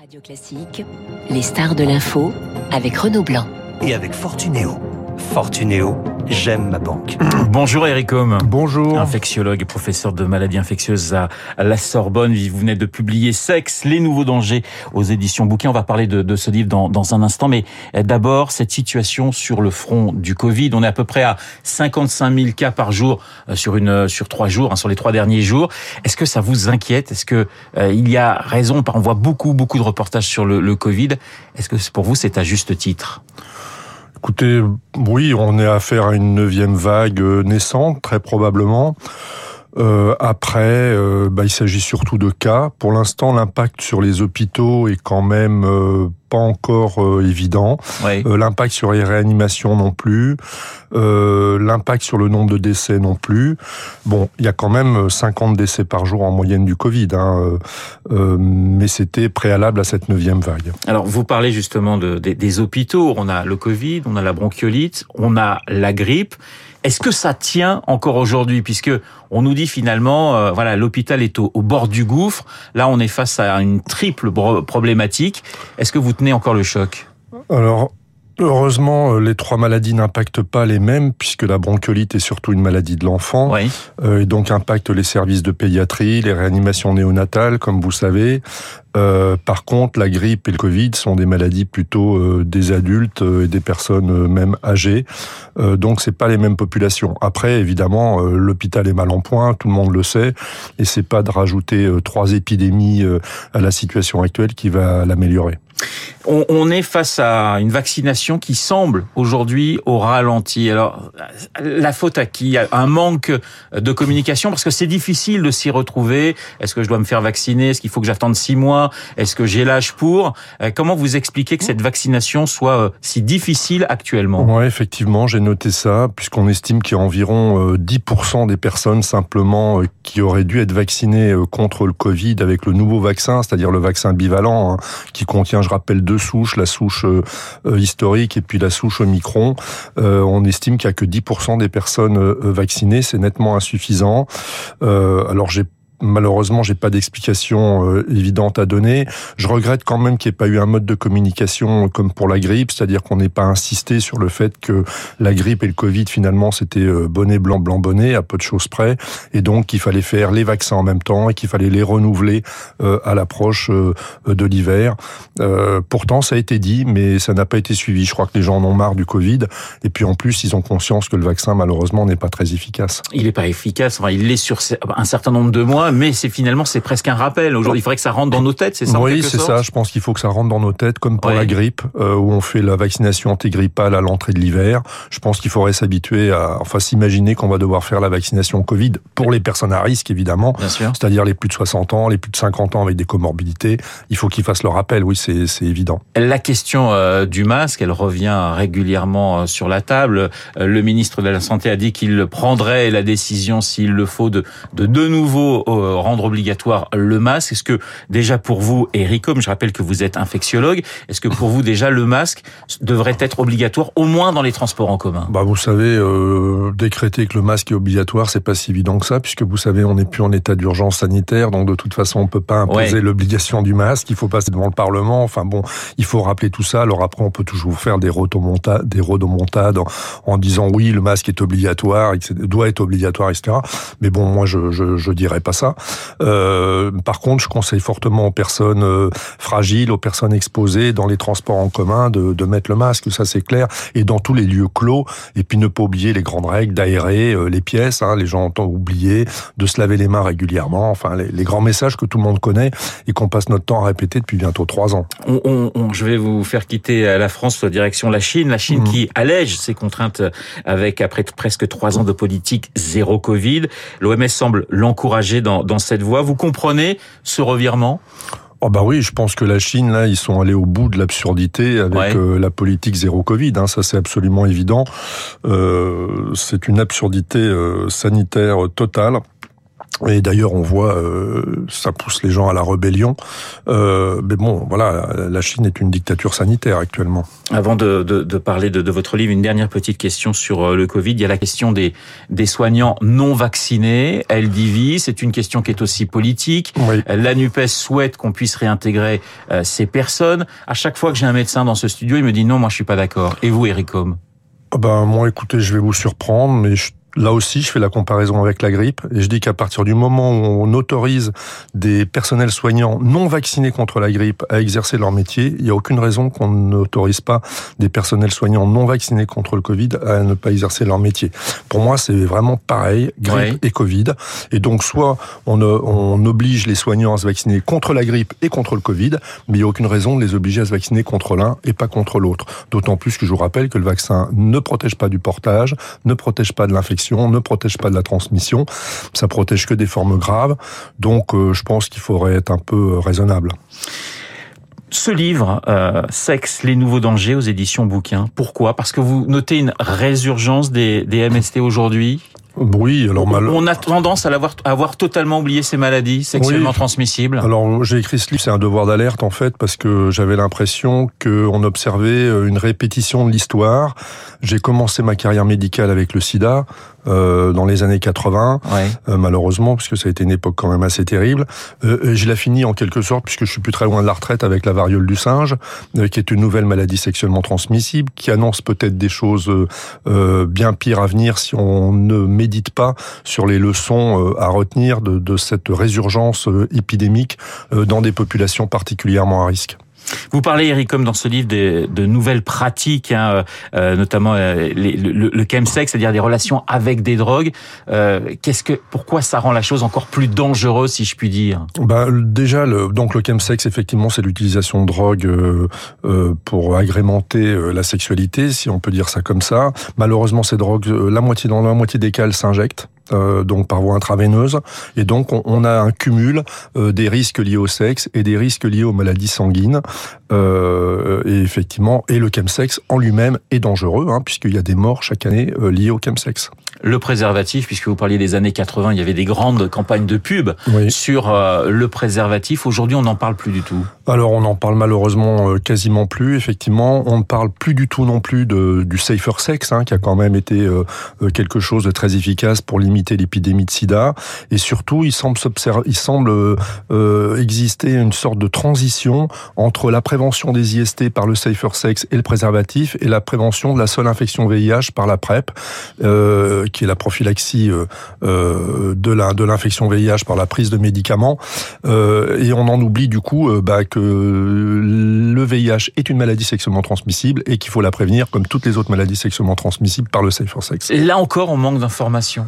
Radio Classique, les stars de l'info avec Renaud Blanc. Et avec Fortunéo. Fortunéo, j'aime ma banque. Bonjour Eric Homme. Bonjour. Infectiologue et professeur de maladies infectieuses à la Sorbonne. Vous venez de publier Sexe, les nouveaux dangers aux éditions Bouquet. On va parler de, de ce livre dans, dans, un instant. Mais d'abord, cette situation sur le front du Covid. On est à peu près à 55 000 cas par jour euh, sur, une, sur trois jours, hein, sur les trois derniers jours. Est-ce que ça vous inquiète? Est-ce que euh, il y a raison? On voit beaucoup, beaucoup de reportages sur le, le Covid. Est-ce que pour vous, c'est à juste titre? Écoutez, oui, on est affaire à une neuvième vague euh, naissante, très probablement. Euh, après, euh, bah, il s'agit surtout de cas. Pour l'instant, l'impact sur les hôpitaux est quand même euh, pas encore euh, évident. Oui. l'impact sur les réanimations non plus. l'impact sur le nombre de décès non plus. Bon, il y a quand même 50 décès par jour en moyenne du Covid, hein, mais c'était préalable à cette neuvième vague. Alors, vous parlez justement de, des, des hôpitaux. On a le Covid, on a la bronchiolite, on a la grippe. Est-ce que ça tient encore aujourd'hui puisque on nous dit finalement euh, voilà l'hôpital est au, au, bord du gouffre là on est face à une triple problématique est-ce que vous tenez encore le choc? Alors Heureusement, les trois maladies n'impactent pas les mêmes, puisque la bronchiolite est surtout une maladie de l'enfant, oui. euh, et donc impacte les services de pédiatrie, les réanimations néonatales, comme vous savez. Euh, par contre, la grippe et le Covid sont des maladies plutôt euh, des adultes et des personnes même âgées, euh, donc c'est pas les mêmes populations. Après, évidemment, l'hôpital est mal en point, tout le monde le sait, et c'est pas de rajouter trois épidémies à la situation actuelle qui va l'améliorer. On, on, est face à une vaccination qui semble aujourd'hui au ralenti. Alors, la faute à qui? Un manque de communication? Parce que c'est difficile de s'y retrouver. Est-ce que je dois me faire vacciner? Est-ce qu'il faut que j'attende six mois? Est-ce que j'ai l'âge pour Comment vous expliquez que cette vaccination soit si difficile actuellement? Oui, effectivement, j'ai noté ça, puisqu'on estime qu'il y a environ 10% des personnes simplement qui auraient dû être vaccinées contre le Covid avec le nouveau vaccin, c'est-à-dire le vaccin bivalent, hein, qui contient, je rappelle, deux souches, la souche euh, historique et puis la souche Omicron. Euh, on estime qu'il y a que 10% des personnes euh, vaccinées, c'est nettement insuffisant. Euh, alors j'ai malheureusement, j'ai pas d'explication euh, évidente à donner. Je regrette quand même qu'il n'y ait pas eu un mode de communication comme pour la grippe, c'est-à-dire qu'on n'ait pas insisté sur le fait que la grippe et le Covid, finalement, c'était euh, bonnet blanc blanc bonnet à peu de choses près, et donc qu'il fallait faire les vaccins en même temps et qu'il fallait les renouveler euh, à l'approche euh, de l'hiver. Euh, pourtant, ça a été dit, mais ça n'a pas été suivi. Je crois que les gens en ont marre du Covid, et puis en plus, ils ont conscience que le vaccin, malheureusement, n'est pas très efficace. Il n'est pas efficace. Enfin, il l'est sur un certain nombre de mois mais c'est finalement c'est presque un rappel. Aujourd'hui, il faudrait que ça rentre dans nos têtes, c'est ça Oui, c'est ça. Je pense qu'il faut que ça rentre dans nos têtes, comme pour la grippe, euh, où on fait la vaccination antigrippale à l'entrée de l'hiver. Je pense qu'il faudrait s'habituer à, enfin, s'imaginer qu'on va devoir faire la vaccination Covid pour les personnes à risque, évidemment, Bien sûr. c'est-à-dire les plus de 60 ans, les plus de 50 ans avec des comorbidités. Il faut qu'ils fassent le rappel. Oui, c'est évident. La question euh, du masque, elle revient régulièrement euh, sur la table. Le ministre de la Santé a dit qu'il prendrait la décision, s'il le faut, de de, de nouveau euh, rendre obligatoire le masque. Est-ce que déjà pour vous, Eric Homme, je rappelle que vous êtes infectiologue, est-ce que pour vous déjà le masque devrait être obligatoire au moins dans les transports en commun? Bah, vous savez, euh, décréter que le masque est obligatoire, c'est pas si évident que ça, puisque vous savez, on n'est plus en état d'urgence sanitaire, donc de toute façon, on peut pas imposer Ouais. l'obligation du masque. Il faut passer devant le Parlement. Enfin bon, il faut rappeler tout ça. Alors après, on peut toujours faire des rodomontades en, en disant oui, le masque est obligatoire, etc., doit être obligatoire, etc. Mais bon, moi, je je, je dirais pas ça. Euh, par contre, je conseille fortement aux personnes euh, fragiles, aux personnes exposées dans les transports en commun de, de mettre le masque. Ça, c'est clair. Et dans tous les lieux clos. Et puis ne pas oublier les grandes règles d'aérer euh, les pièces. Hein, les gens ont oublié de se laver les mains régulièrement. Enfin, les, les grands messages que tout le monde connaît et qu'on passe notre temps à répéter depuis bientôt trois ans. on, on- on- je vais vous faire quitter la France direction la Chine. La Chine Mhm. qui allège ses contraintes avec après presque trois ans de politique zéro Covid. L'OMS semble l'encourager dans, dans cette voie. Vous comprenez ce revirement? Oh bah oui, je pense que la Chine, là, ils sont allés au bout de l'absurdité avec Ouais. euh, la politique zéro Covid. Hein, ça, c'est absolument évident. Euh, c'est une absurdité euh, sanitaire totale. Et d'ailleurs, on voit, euh, ça pousse les gens à la rébellion. Euh, mais bon, voilà, la Chine est une dictature sanitaire actuellement. Avant de, de, de parler de, de, votre livre, une dernière petite question sur euh, le Covid. Il y a la question des, des soignants non vaccinés. Elle divise. C'est une question qui est aussi politique. Oui. La Nupes souhaite qu'on puisse réintégrer euh, ces personnes. À chaque fois que j'ai un médecin dans ce studio, il me dit non, moi je suis pas d'accord. Et vous, Eric Homme? Ah Ben moi, écoutez, je vais vous surprendre, mais je Là aussi, je fais la comparaison avec la grippe et je dis qu'à partir du moment où on autorise des personnels soignants non vaccinés contre la grippe à exercer leur métier, il n'y a aucune raison qu'on n'autorise pas des personnels soignants non vaccinés contre le Covid à ne pas exercer leur métier. Pour moi, c'est vraiment pareil, grippe et Covid. Et donc, soit on, euh, on oblige les soignants à se vacciner contre la grippe et contre le Covid, mais il n'y a aucune raison de les obliger à se vacciner contre l'un et pas contre l'autre. D'autant plus que je vous rappelle que le vaccin ne protège pas du portage, ne protège pas de l'infection, ne protège pas de la transmission, ça protège que des formes graves. Donc, euh, je pense qu'il faudrait être un peu euh, raisonnable. Ce livre, euh, Sexe, les nouveaux dangers aux éditions Bouquin. Pourquoi? Parce que vous notez une résurgence des MST aujourd'hui? Oui, alors mal... On a tendance à, l'avoir, à avoir totalement oublié ces maladies sexuellement Oui. transmissibles. Alors j'ai écrit ce livre, c'est un devoir d'alerte en fait, parce que j'avais l'impression qu'on observait euh, une répétition de l'histoire. J'ai commencé ma carrière médicale avec le sida euh, dans les années 80, Ouais. euh, malheureusement, parce que ça a été une époque quand même assez terrible. Euh, je l'ai fini en quelque sorte, puisque je suis plus très loin de la retraite avec la variole du singe, euh, qui est une nouvelle maladie sexuellement transmissible, qui annonce peut-être des choses euh, euh, bien pires à venir si on ne médite pas sur les leçons à retenir de, de cette résurgence épidémique euh, dans des populations particulièrement à risque. Vous parlez, Eric, comme dans ce livre, des, de nouvelles pratiques, hein, euh, notamment euh, le, le chemsex, c'est-à-dire des relations avec des drogues. Euh, qu'est-ce que, pourquoi ça rend la chose encore plus dangereuse, si je puis dire? Ben, déjà, le, donc le chemsex, effectivement, c'est l'utilisation de drogue euh, euh, pour agrémenter euh, la sexualité, si on peut dire ça comme ça. Malheureusement, ces drogues, euh, la moitié dans la moitié des cas, s'injectent. Euh, donc par voie intraveineuse, et donc on, on a un cumul euh, des risques liés au sexe et des risques liés aux maladies sanguines, euh, et effectivement, et le chemsex en lui-même est dangereux, hein, puisqu'il y a des morts chaque année liées au chemsex. Le préservatif, puisque vous parliez des années 80, il y avait des grandes campagnes de pub Oui. sur le préservatif. Aujourd'hui, on n'en parle plus du tout. Alors on en parle malheureusement quasiment plus. Effectivement, on ne parle plus du tout non plus de, du safer sex, hein, qui a quand même été quelque chose de très efficace pour limiter l'épidémie de SIDA. Et surtout, il semble, il semble euh, euh, exister une sorte de transition entre la prévention des IST par le safer sex et le préservatif, et la prévention de la seule infection VIH par la PrEP, euh, qui est la prophylaxie de l'infection VIH par la prise de médicaments. Et on en oublie du coup bah, que le VIH est une maladie sexuellement transmissible et qu'il faut la prévenir comme toutes les autres maladies sexuellement transmissibles par le safer sex. Et là encore, on manque d'informations.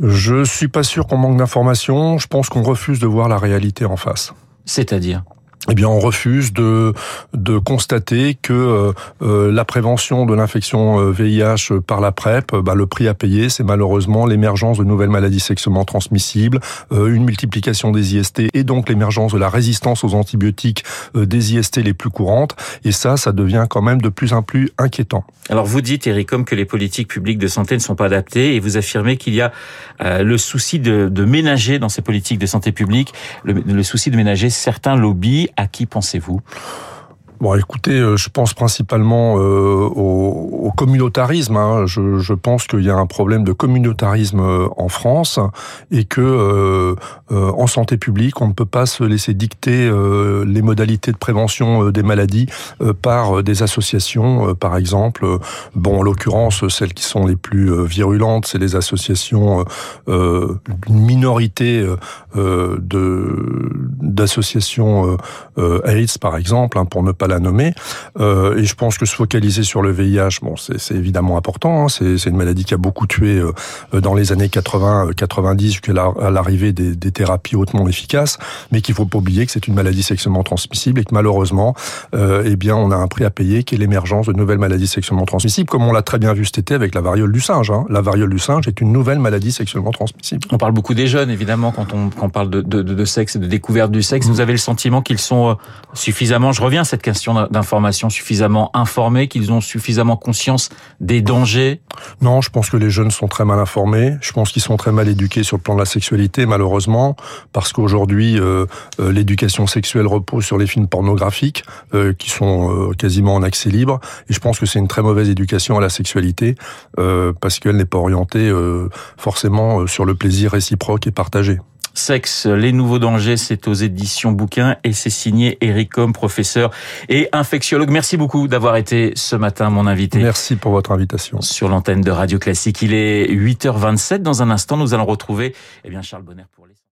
Je suis pas sûr qu'on manque d'informations. Je pense qu'on refuse de voir la réalité en face. C'est-à-dire? Eh bien, on refuse de de constater que euh, euh, la prévention de l'infection euh, VIH par la PrEP, euh, bah, le prix à payer, c'est malheureusement l'émergence de nouvelles maladies sexuellement transmissibles, euh, une multiplication des IST et donc l'émergence de la résistance aux antibiotiques euh, des IST les plus courantes. Et ça, ça devient quand même de plus en plus inquiétant. Alors vous dites, Eric, comme que les politiques publiques de santé ne sont pas adaptées, et vous affirmez qu'il y a euh, le souci de, de ménager dans ces politiques de santé publique, le, le souci de ménager certains lobbies. À qui pensez-vous? Bon, écoutez, euh, je pense principalement euh, au, au communautarisme. hein. Je, pense qu'il y a un problème de communautarisme euh, en France et que en santé publique, on ne peut pas se laisser dicter les modalités de prévention des maladies par des associations, par exemple. Bon, en l'occurrence, celles qui sont les plus virulentes, c'est les associations d'une minorité de d'associations AIDS, par exemple, hein, pour ne pas la nommer. Euh, et je pense que se focaliser sur le VIH, bon, c'est évidemment important. hein. c'est une maladie qui a beaucoup tué euh, dans les années 80, euh, 90, jusqu'à l'arrivée des, thérapies hautement efficaces, mais qu'il faut pas oublier que c'est une maladie sexuellement transmissible et que malheureusement, euh, eh bien, on a un prix à payer qui est l'émergence de nouvelles maladies sexuellement transmissibles, comme on l'a très bien vu cet été avec la variole du singe. hein. La variole du singe est une nouvelle maladie sexuellement transmissible. On parle beaucoup des jeunes, évidemment, quand on, parle de, sexe et de découverte du sexe. Vous avez le sentiment qu'ils sont suffisamment, je reviens à cette d'information suffisamment informés, qu'ils ont suffisamment conscience des dangers? Non, je pense que les jeunes sont très mal informés. Je pense qu'ils sont très mal éduqués sur le plan de la sexualité, malheureusement, parce qu'aujourd'hui, euh, euh, l'éducation sexuelle repose sur les films pornographiques, euh, qui sont quasiment en accès libre. Et je pense que c'est une très mauvaise éducation à la sexualité, parce qu'elle n'est pas orientée forcément sur le plaisir réciproque et partagé. Sexe, les nouveaux dangers, c'est aux éditions bouquins et c'est signé Eric Com, professeur et infectiologue. Merci beaucoup d'avoir été ce matin mon invité. Merci pour votre invitation. Sur l'antenne de Radio Classique, il est 8h27. Dans un instant, nous allons retrouver eh bien Charles Bonner pour les